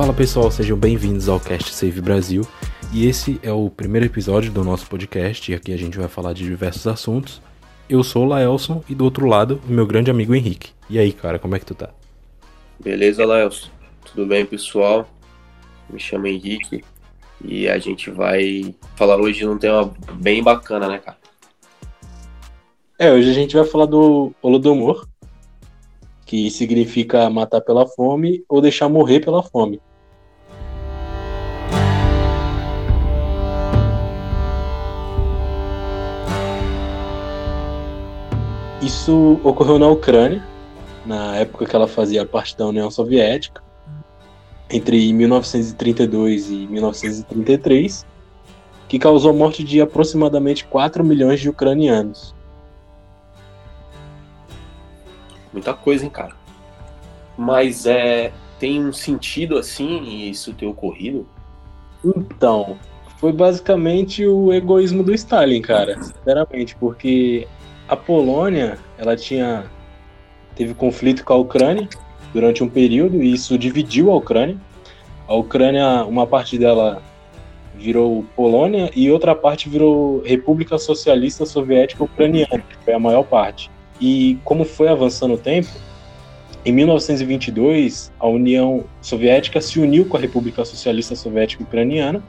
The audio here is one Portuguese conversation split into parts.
Fala pessoal, sejam bem-vindos ao Cast Save Brasil. E esse é o primeiro episódio do nosso podcast, e aqui a gente vai falar de diversos assuntos. Eu sou o Laelson e do outro lado, o meu grande amigo Henrique. E aí, cara, como é que tu tá? Beleza, Laelson? Tudo bem, pessoal? Me chamo Henrique e a gente vai falar hoje de um tema bem bacana, né, cara? É, hoje a gente vai falar do Holodomor, que significa matar pela fome ou deixar morrer pela fome. Isso ocorreu na Ucrânia, na época que ela fazia parte da União Soviética, entre 1932 e 1933, que causou a morte de aproximadamente 4 milhões de ucranianos. Muita coisa, hein, cara? Mas é. Tem um sentido assim isso ter ocorrido? Então, foi basicamente o egoísmo do Stalin, cara, sinceramente, porque a Polônia, ela tinha teve conflito com a Ucrânia durante um período e isso dividiu a Ucrânia. A Ucrânia, uma parte dela virou Polônia e outra parte virou República Socialista Soviética Ucraniana, que foi a maior parte. E como foi avançando o tempo, em 1922, a União Soviética se uniu com a República Socialista Soviética Ucraniana,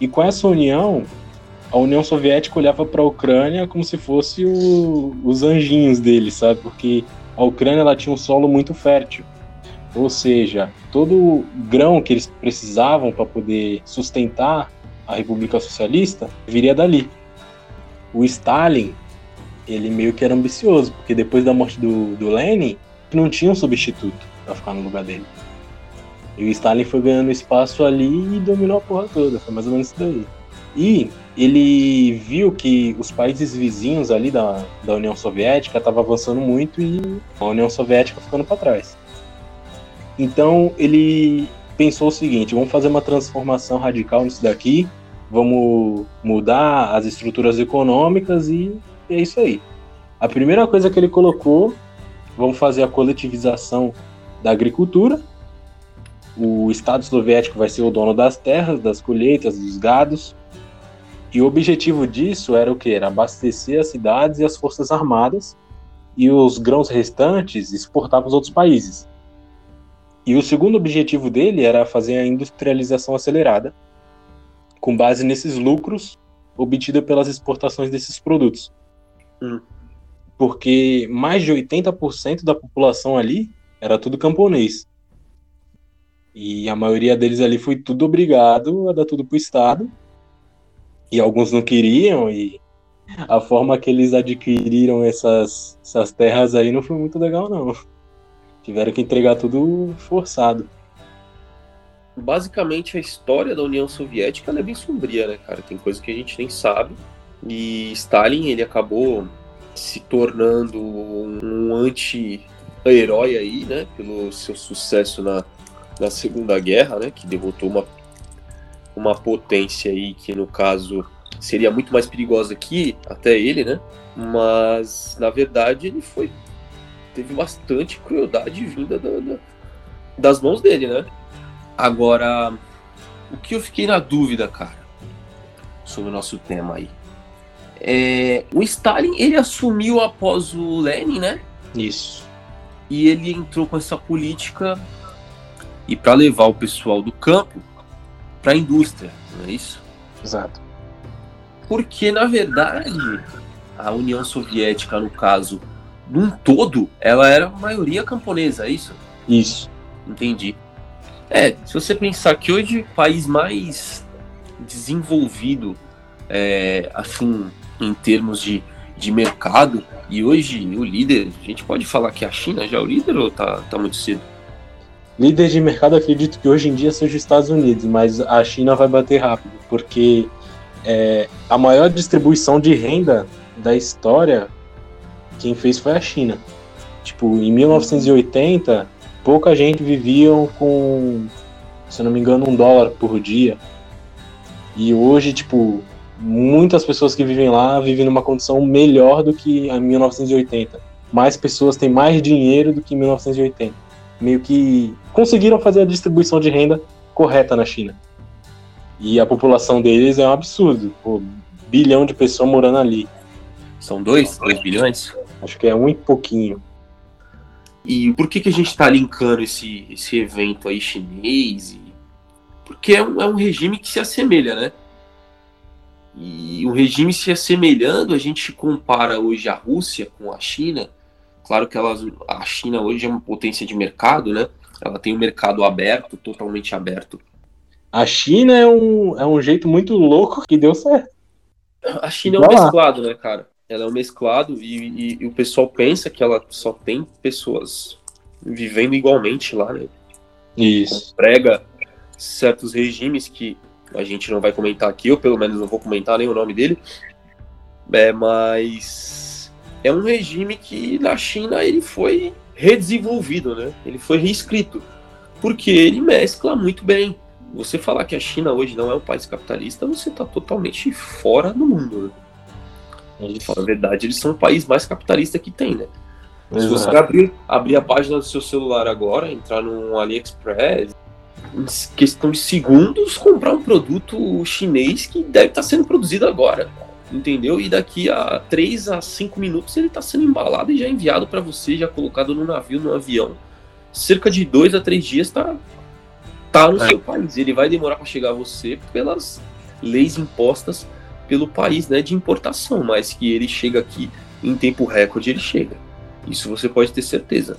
e com essa união, a União Soviética olhava para a Ucrânia como se fosse o, os anjinhos dele, sabe? Porque a Ucrânia ela tinha um solo muito fértil. Ou seja, todo o grão que eles precisavam para poder sustentar a República Socialista viria dali. O Stalin, ele meio que era ambicioso, porque depois da morte do, do Lenin, não tinha um substituto para ficar no lugar dele. E o Stalin foi ganhando espaço ali e dominou a porra toda. Foi mais ou menos isso daí. E ele viu que os países vizinhos ali da, da União Soviética estavam avançando muito e a União Soviética ficando para trás. Então ele pensou o seguinte: vamos fazer uma transformação radical nisso daqui, vamos mudar as estruturas econômicas e é isso aí. A primeira coisa que ele colocou, vamos fazer a coletivização da agricultura. O Estado soviético vai ser o dono das terras, das colheitas, dos gados. E o objetivo disso era o que? Era abastecer as cidades e as forças armadas e os grãos restantes exportar para os outros países. E o segundo objetivo dele era fazer a industrialização acelerada, com base nesses lucros obtidos pelas exportações desses produtos. Hum. Porque mais de 80% da população ali era tudo camponês. E a maioria deles ali foi tudo obrigado a dar tudo para o Estado. E alguns não queriam, e a forma que eles adquiriram essas, essas terras aí não foi muito legal, não. Tiveram que entregar tudo forçado. Basicamente, a história da União Soviética é bem sombria, né, cara? Tem coisa que a gente nem sabe. E Stalin, ele acabou se tornando um anti-herói aí, né? Pelo seu sucesso na, na Segunda Guerra, né? Que derrotou uma, uma potência aí que, no caso, seria muito mais perigosa que até ele, né? Mas, na verdade, ele foi teve bastante crueldade vinda da, da, das mãos dele, né? Agora, o que eu fiquei na dúvida, cara, sobre o nosso tema aí. É, o Stalin, ele assumiu após o Lenin, né? Isso. E ele entrou com essa política e para levar o pessoal do campo para a indústria, não é isso? Exato. Porque, na verdade, a União Soviética, no caso, num todo, ela era maioria camponesa, é isso? Isso. Entendi. É, se você pensar que hoje o país mais desenvolvido, é, assim, em termos de, de mercado, e hoje o líder, a gente pode falar que a China já é o líder ou tá, tá muito cedo? Líder de mercado, acredito que hoje em dia seja os Estados Unidos, mas a China vai bater rápido, porque é, a maior distribuição de renda da história quem fez foi a China. Tipo, em 1980, pouca gente vivia com, se não me engano, um dólar por dia. E hoje, tipo, muitas pessoas que vivem lá vivem numa condição melhor do que em 1980. Mais pessoas têm mais dinheiro do que em 1980. Meio que conseguiram fazer a distribuição de renda correta na China. E a população deles é um absurdo. Pô, bilhão de pessoas morando ali. São dois? Dois bilhões? Acho que é um e pouquinho. E por que, que a gente está linkando esse, esse evento aí chinês? Porque é um, é um regime que se assemelha, né? E o regime se assemelhando, a gente compara hoje a Rússia com a China. Claro que elas, a China hoje é uma potência de mercado, né? Ela tem um mercado aberto, totalmente aberto. A China é um, é um jeito muito louco que deu certo. A China é um mesclado, né, cara? Ela é um mesclado e, e, e, o pessoal pensa que ela só tem pessoas vivendo igualmente lá, né? Isso. Prega certos regimes que a gente não vai comentar aqui, ou pelo menos não vou comentar nem o nome dele. É, mas é um regime que na China ele foi redesenvolvido, né? Ele foi reescrito. Porque ele mescla muito bem. Você falar que a China hoje não é um país capitalista, você está totalmente fora do mundo. Né? Na verdade, eles são o país mais capitalista que tem, né? Exato. Se você abrir, abrir a página do seu celular agora, entrar no AliExpress, em questão de segundos, comprar um produto chinês que deve estar sendo produzido agora. Entendeu? E daqui a 3 a 5 minutos ele está sendo embalado e já enviado para você, já colocado no navio, no avião. Cerca de 2 a 3 dias está tá no é. seu país. Ele vai demorar para chegar a você pelas leis impostas pelo país né, de importação, mas que ele chega aqui em tempo recorde, ele chega. Isso você pode ter certeza.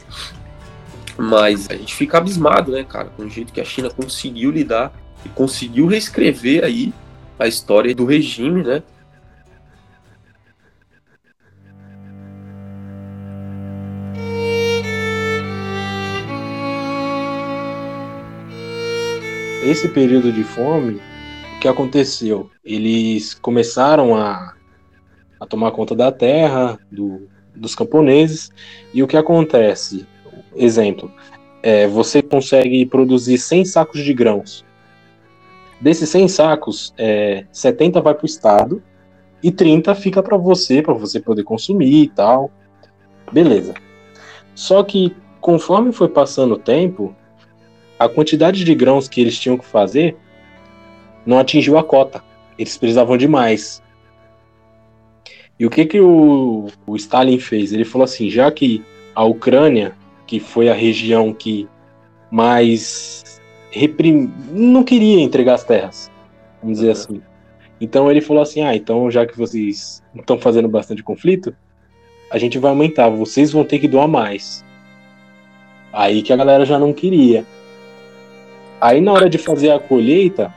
Mas a gente fica abismado, né, cara, com o jeito que a China conseguiu lidar e conseguiu reescrever aí a história do regime, né? Esse período de fome, o que aconteceu? Eles começaram a, a tomar conta da terra, do, dos camponeses, e o que acontece? Exemplo, é, você consegue produzir 100 sacos de grãos. Desses 100 sacos, é, 70 vai para o Estado e 30 fica para você, para você poder consumir e tal. Beleza. Só que conforme foi passando o tempo, a quantidade de grãos que eles tinham que fazer não atingiu a cota. Eles precisavam de mais. E o que que o, o Stalin fez? Ele falou assim, já que a Ucrânia que foi a região que mais reprim... não queria entregar as terras, vamos dizer assim. Então ele falou assim: ah, então já que vocês estão fazendo bastante conflito, a gente vai aumentar, vocês vão ter que doar mais. Aí que a galera já não queria. Aí na hora de fazer a colheita,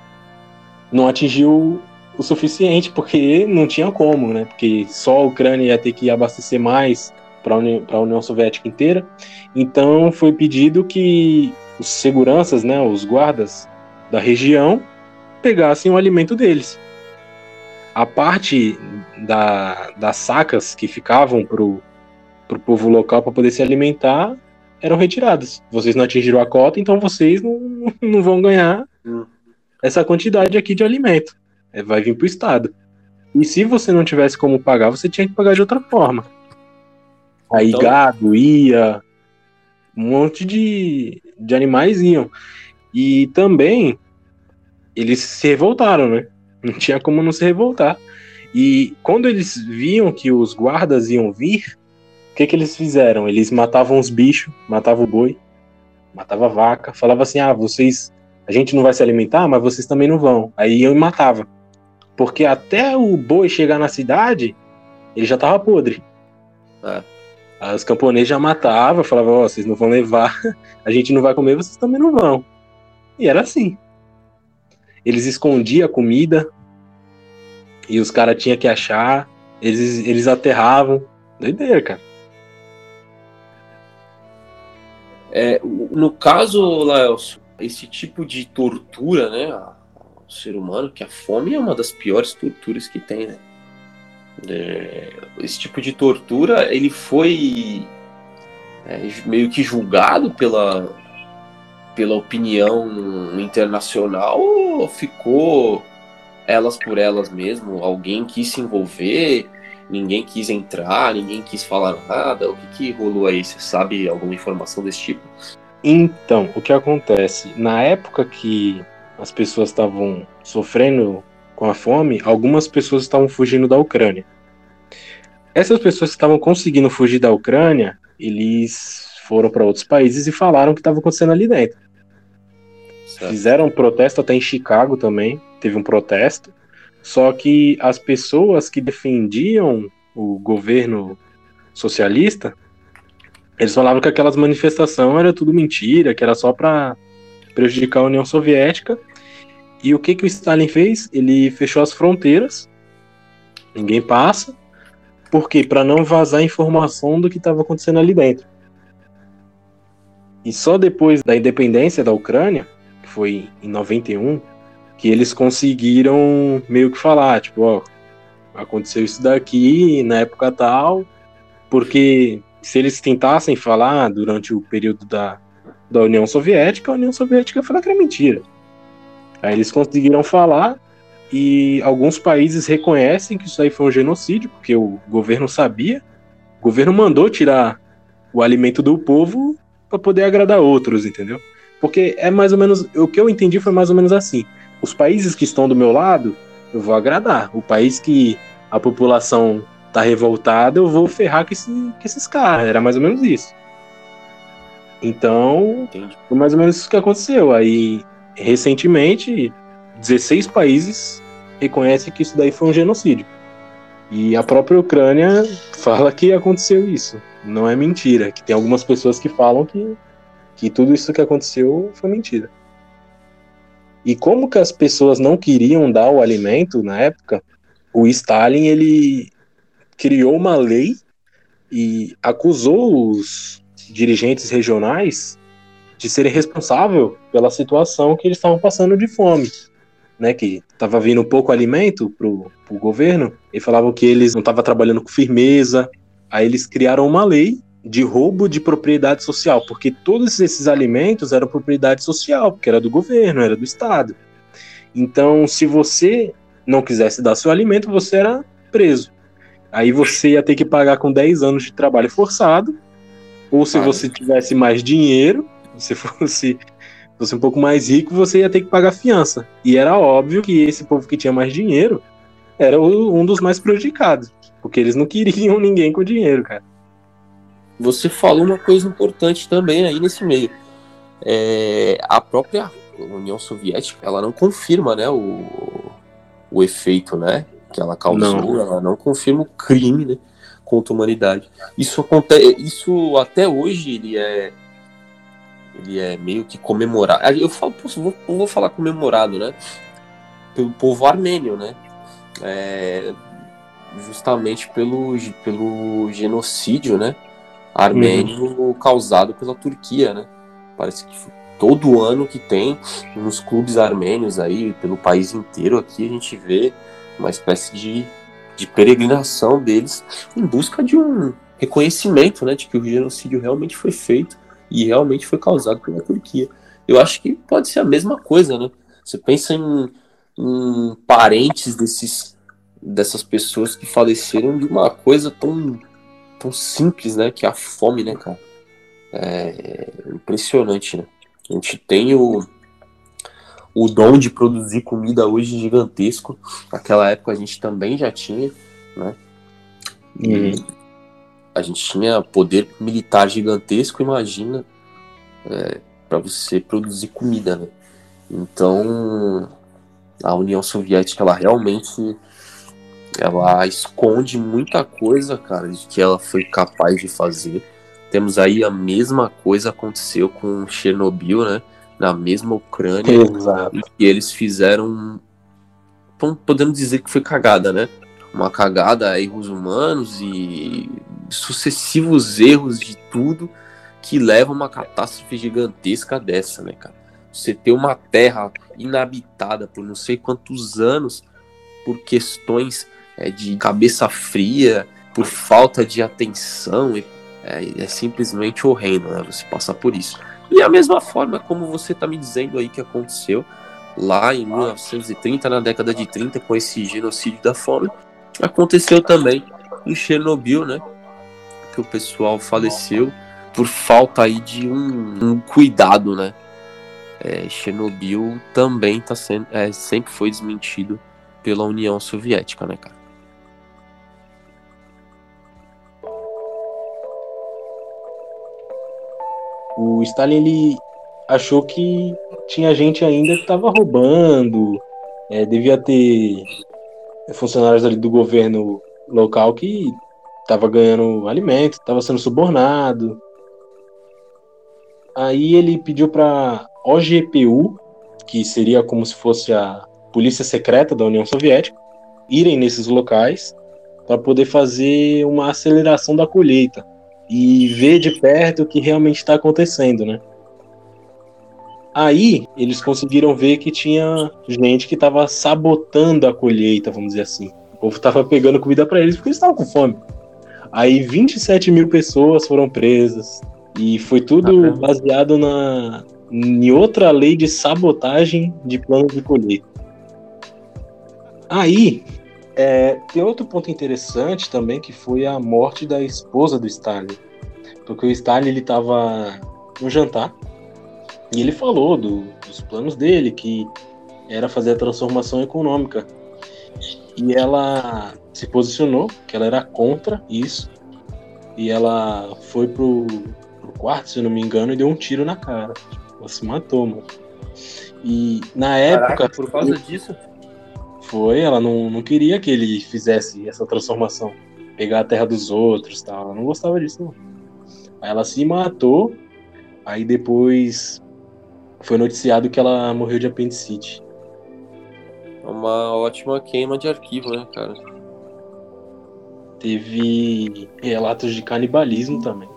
não atingiu o suficiente, porque não tinha como, né? Porque só a Ucrânia ia ter que abastecer mais para a União, União Soviética inteira. Então foi pedido que os seguranças, né, os guardas da região, pegassem o alimento deles. A parte da, das sacas que ficavam para o povo local para poder se alimentar eram retiradas. Vocês não atingiram a cota, então vocês não, não vão ganhar essa quantidade aqui de alimento. É, vai vir para o Estado. E se você não tivesse como pagar, você tinha que pagar de outra forma. Aí então... gado ia, um monte de, de animais iam. E também eles se revoltaram, né? Não tinha como não se revoltar. E quando eles viam que os guardas iam vir, o que, que eles fizeram? Eles matavam os bichos, matavam o boi, matava a vaca, falava assim: ah, vocês, a gente não vai se alimentar, mas vocês também não vão. Aí iam e matava. Porque até o boi chegar na cidade, ele já tava podre. É. Os camponeses já matavam, falavam, ó, oh, vocês não vão levar, a gente não vai comer, vocês também não vão. E era assim. Eles escondiam a comida e os caras tinham que achar, eles, eles aterravam. Doideira, cara. É, no caso, Laelso, esse tipo de tortura, né, ao ser humano, que a fome é uma das piores torturas que tem, né? É, esse tipo de tortura ele foi é, meio que julgado pela, pela opinião internacional ou ficou elas por elas mesmo? Alguém quis se envolver, ninguém quis entrar, ninguém quis falar nada? O que, que rolou aí? Você sabe alguma informação desse tipo? Então, o que acontece? Na época que as pessoas estavam sofrendo com a fome, algumas pessoas estavam fugindo da Ucrânia. Essas pessoas que estavam conseguindo fugir da Ucrânia, eles foram para outros países e falaram o que estava acontecendo ali dentro. Certo. Fizeram um protesto até em Chicago também, teve um protesto. Só que as pessoas que defendiam o governo socialista, eles falavam que aquelas manifestações era tudo mentira, que era só para prejudicar a União Soviética. E o que que o Stalin fez? Ele fechou as fronteiras. Ninguém passa. Por quê? Para não vazar informação do que estava acontecendo ali dentro. E só depois da independência da Ucrânia, que foi em 91, que eles conseguiram meio que falar, tipo, ó, aconteceu isso daqui na época tal, porque se eles tentassem falar durante o período da, da União Soviética, a União Soviética ia que era mentira. Aí eles conseguiram falar e alguns países reconhecem que isso aí foi um genocídio, porque o governo sabia, o governo mandou tirar o alimento do povo para poder agradar outros, entendeu? Porque é mais ou menos, o que eu entendi foi mais ou menos assim. Os países que estão do meu lado, eu vou agradar. O país que a população tá revoltada, eu vou ferrar com, esse, com esses caras. Era mais ou menos isso. Então, Entendi. foi mais ou menos isso que aconteceu. Aí, recentemente, 16 países reconhecem que isso daí foi um genocídio. E a própria Ucrânia fala que aconteceu isso. Não é mentira. Que tem algumas pessoas que falam que, que tudo isso que aconteceu foi mentira. E como que as pessoas não queriam dar o alimento na época, o Stalin ele criou uma lei e acusou os dirigentes regionais de serem responsáveis pela situação que eles estavam passando de fome, né? Que estava vindo pouco alimento para o governo e falavam que eles não estavam trabalhando com firmeza. Aí eles criaram uma lei de roubo de propriedade social, porque todos esses alimentos eram propriedade social, porque era do governo, era do Estado. Então, se você não quisesse dar seu alimento, você era preso. Aí você ia ter que pagar com 10 anos de trabalho forçado, ou se você tivesse mais dinheiro, se fosse, fosse um pouco mais rico, você ia ter que pagar fiança. E era óbvio que esse povo que tinha mais dinheiro era um dos mais prejudicados, porque eles não queriam ninguém com dinheiro, cara. Você falou uma coisa importante também aí nesse meio. É, a própria União Soviética, ela não confirma, né, o, o efeito, né, que ela causou, não. ela não confirma o crime, né, contra a humanidade. Isso acontece, isso até hoje ele é ele é meio que comemorado. Eu falo, vou, vou falar comemorado, né, pelo povo armênio, né, é, justamente pelo pelo genocídio, né, armênio uhum. causado pela Turquia, né. Parece que todo ano que tem nos clubes armênios aí pelo país inteiro aqui a gente vê uma espécie de, de peregrinação deles em busca de um reconhecimento, né, de que o genocídio realmente foi feito e realmente foi causado pela Turquia. Eu acho que pode ser a mesma coisa, né? Você pensa em, em parentes desses dessas pessoas que faleceram de uma coisa tão tão simples, né, que é a fome, né, cara? É impressionante, né? A gente tem o, o dom de produzir comida hoje gigantesco. Naquela época a gente também já tinha, né? E uhum. a gente tinha poder militar gigantesco, imagina, é, para você produzir comida, né? Então, a União Soviética, ela realmente ela esconde muita coisa, cara, de que ela foi capaz de fazer. Temos aí a mesma coisa aconteceu com Chernobyl, né? Na mesma Ucrânia. Exato. E eles fizeram. Podemos dizer que foi cagada, né? Uma cagada, erros humanos e sucessivos erros de tudo que leva a uma catástrofe gigantesca dessa, né, cara? Você ter uma terra inabitada por não sei quantos anos por questões é, de cabeça fria, por falta de atenção é, é simplesmente horrendo, né? Você passar por isso. E a mesma forma como você está me dizendo aí que aconteceu lá em 1930, na década de 30, com esse genocídio da fome, aconteceu também em Chernobyl, né? Que o pessoal faleceu por falta aí de um, um cuidado, né? É, Chernobyl também tá sendo, é, sempre foi desmentido pela União Soviética, né, cara? O Stalin ele achou que tinha gente ainda que estava roubando, é, devia ter funcionários ali do governo local que estava ganhando alimento, estava sendo subornado. Aí ele pediu para OGPU, que seria como se fosse a polícia secreta da União Soviética, irem nesses locais para poder fazer uma aceleração da colheita e ver de perto o que realmente está acontecendo, né? Aí eles conseguiram ver que tinha gente que estava sabotando a colheita, vamos dizer assim. O povo estava pegando comida para eles porque eles estavam com fome. Aí 27 mil pessoas foram presas e foi tudo baseado na em outra lei de sabotagem de plano de colheita. Aí é, tem outro ponto interessante também que foi a morte da esposa do Stalin, porque o Stalin ele estava no jantar e ele falou do, dos planos dele, que era fazer a transformação econômica. E ela se posicionou, que ela era contra isso. E ela foi pro, pro quarto, se eu não me engano, e deu um tiro na cara. Ela se matou, mano. E na época. Caraca, por causa disso? Foi, ela não, não queria que ele fizesse essa transformação. Pegar a terra dos outros tal. Ela não gostava disso, não. Aí ela se matou. Aí depois foi noticiado que ela morreu de apendicite. Uma ótima queima de arquivo, né, cara? Teve relatos de canibalismo também.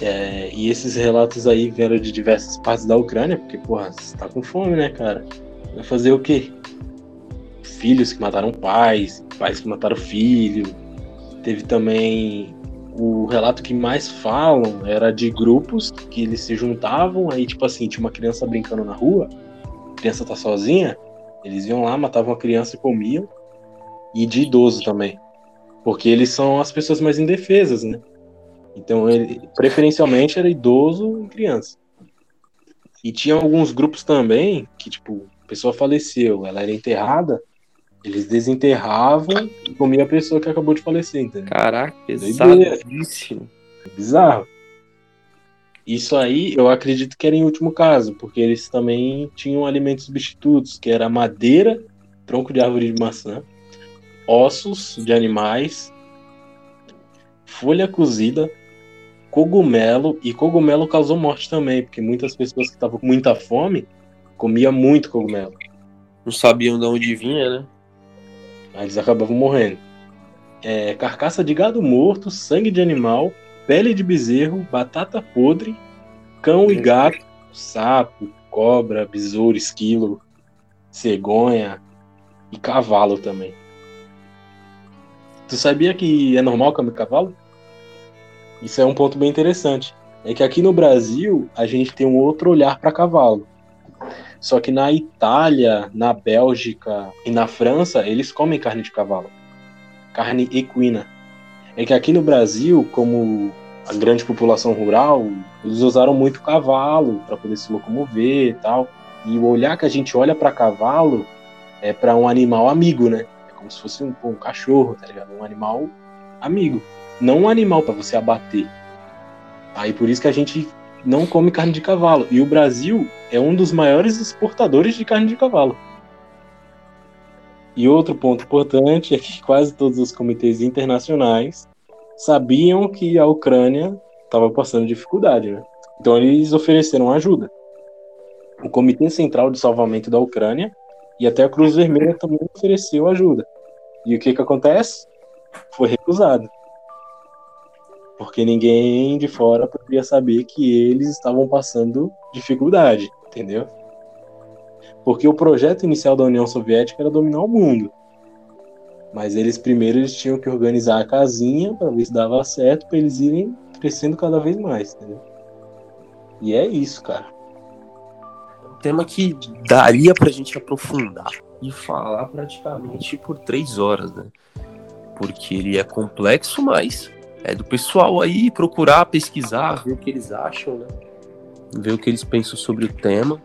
É, e esses relatos aí vieram de diversas partes da Ucrânia, porque, porra, você tá com fome, né, cara? Vai fazer o quê? Filhos que mataram pais, pais que mataram filho. Teve também o relato que mais falam era de grupos que eles se juntavam, aí tipo assim, tinha uma criança brincando na rua, a criança tá sozinha, eles iam lá, matavam a criança e comiam, e de idoso também, porque eles são as pessoas mais indefesas, né? Então, ele, preferencialmente era idoso e criança. E tinha alguns grupos também que, tipo, a pessoa faleceu, ela era enterrada, eles desenterravam e comiam a pessoa que acabou de falecer, entendeu? Caraca, pesadíssimo. Bizarro. Isso aí eu acredito que era em último caso, porque eles também tinham alimentos substitutos, que era madeira, tronco de árvore de maçã, ossos de animais, folha cozida, cogumelo, e cogumelo causou morte também, porque muitas pessoas que estavam com muita fome comiam muito cogumelo. Não sabiam de onde vinha, né? Aí eles acabavam morrendo. É, carcaça de gado morto, sangue de animal, pele de bezerro, batata podre, cão e gato, sapo, cobra, besouro, esquilo, cegonha e cavalo também. Tu sabia que é normal comer cavalo? Isso é um ponto bem interessante. É que aqui no Brasil a gente tem um outro olhar para cavalo. Só que na Itália, na Bélgica e na França, eles comem carne de cavalo. Carne equina. É que aqui no Brasil, como a grande população rural, eles usaram muito cavalo para poder se locomover e tal. E o olhar que a gente olha para cavalo é para um animal amigo, né? É como se fosse um, um cachorro, tá ligado? Um animal amigo. Não um animal para você abater. Aí por isso que a gente não come carne de cavalo. E o Brasil é um dos maiores exportadores de carne de cavalo. E outro ponto importante é que quase todos os comitês internacionais sabiam que a Ucrânia estava passando dificuldade, né? Então eles ofereceram ajuda. O Comitê Central de Salvamento da Ucrânia e até a Cruz Vermelha também ofereceu ajuda. E o que que acontece? Foi recusado porque ninguém de fora poderia saber que eles estavam passando dificuldade, entendeu? Porque o projeto inicial da União Soviética era dominar o mundo. Mas eles primeiro eles tinham que organizar a casinha para ver se dava certo, para eles irem crescendo cada vez mais, entendeu? E é isso, cara. Um tema que daria pra gente aprofundar e falar praticamente por três horas, né? Porque ele é complexo, mas é do pessoal aí procurar, pesquisar, ver o que eles acham, né? Ver o que eles pensam sobre o tema.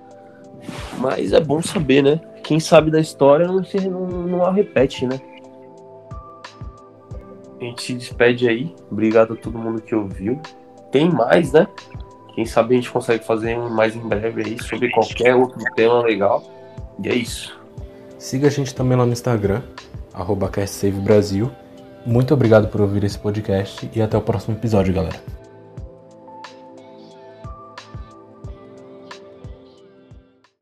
Mas é bom saber, né? Quem sabe da história não, se, não, não a repete, né? A gente se despede aí. Obrigado a todo mundo que ouviu. Tem mais, né? Quem sabe a gente consegue fazer um mais em breve aí sobre qualquer outro tema legal. E é isso. Siga a gente também lá no Instagram, arroba Muito obrigado por ouvir esse podcast e até o próximo episódio, galera.